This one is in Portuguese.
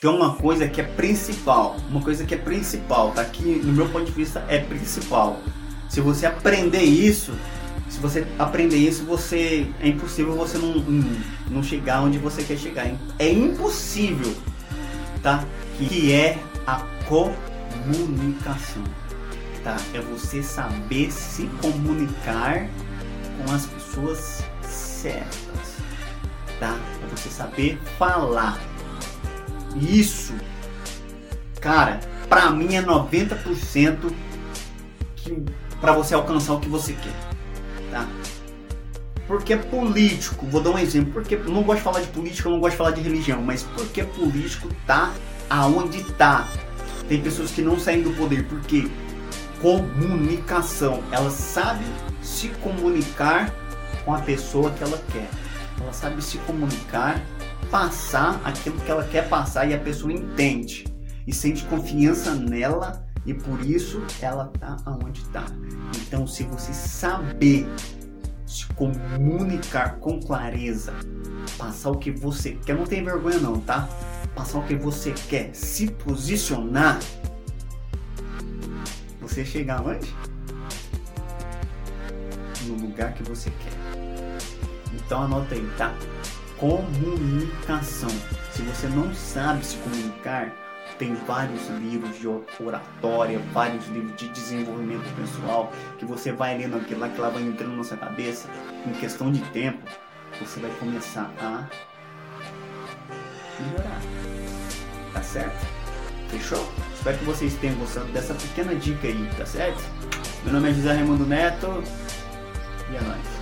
tem uma coisa que é principal, uma coisa que é principal, tá aqui no meu ponto de vista é principal. Se você aprender isso, se você aprender isso, você é impossível você não, não chegar onde você quer chegar. É impossível, tá? Que é a comunicação, tá? É você saber se comunicar com as pessoas certas, tá? É você saber falar. Isso, cara, pra mim é 90% que para você alcançar o que você quer, tá? Porque político, vou dar um exemplo, porque não gosto de falar de política, não gosto de falar de religião, mas porque político tá aonde tá. Tem pessoas que não saem do poder porque comunicação, ela sabe se comunicar com a pessoa que ela quer. Ela sabe se comunicar, passar aquilo que ela quer passar e a pessoa entende e sente confiança nela e por isso ela tá aonde tá. Então, se você saber se comunicar com clareza, passar o que você quer, não tem vergonha não, tá? Passar o que você quer, se posicionar, você chegar onde? No lugar que você quer. Então anota aí, tá? Comunicação. Se você não sabe se comunicar, tem vários livros de oratória, vários livros de desenvolvimento pessoal, que você vai lendo aquilo lá, que lá vai entrando na sua cabeça, em questão de tempo, você vai começar a melhorar. Tá certo? Fechou? Espero que vocês tenham gostado dessa pequena dica aí, tá certo? Meu nome é José Raimundo Neto e é nóis.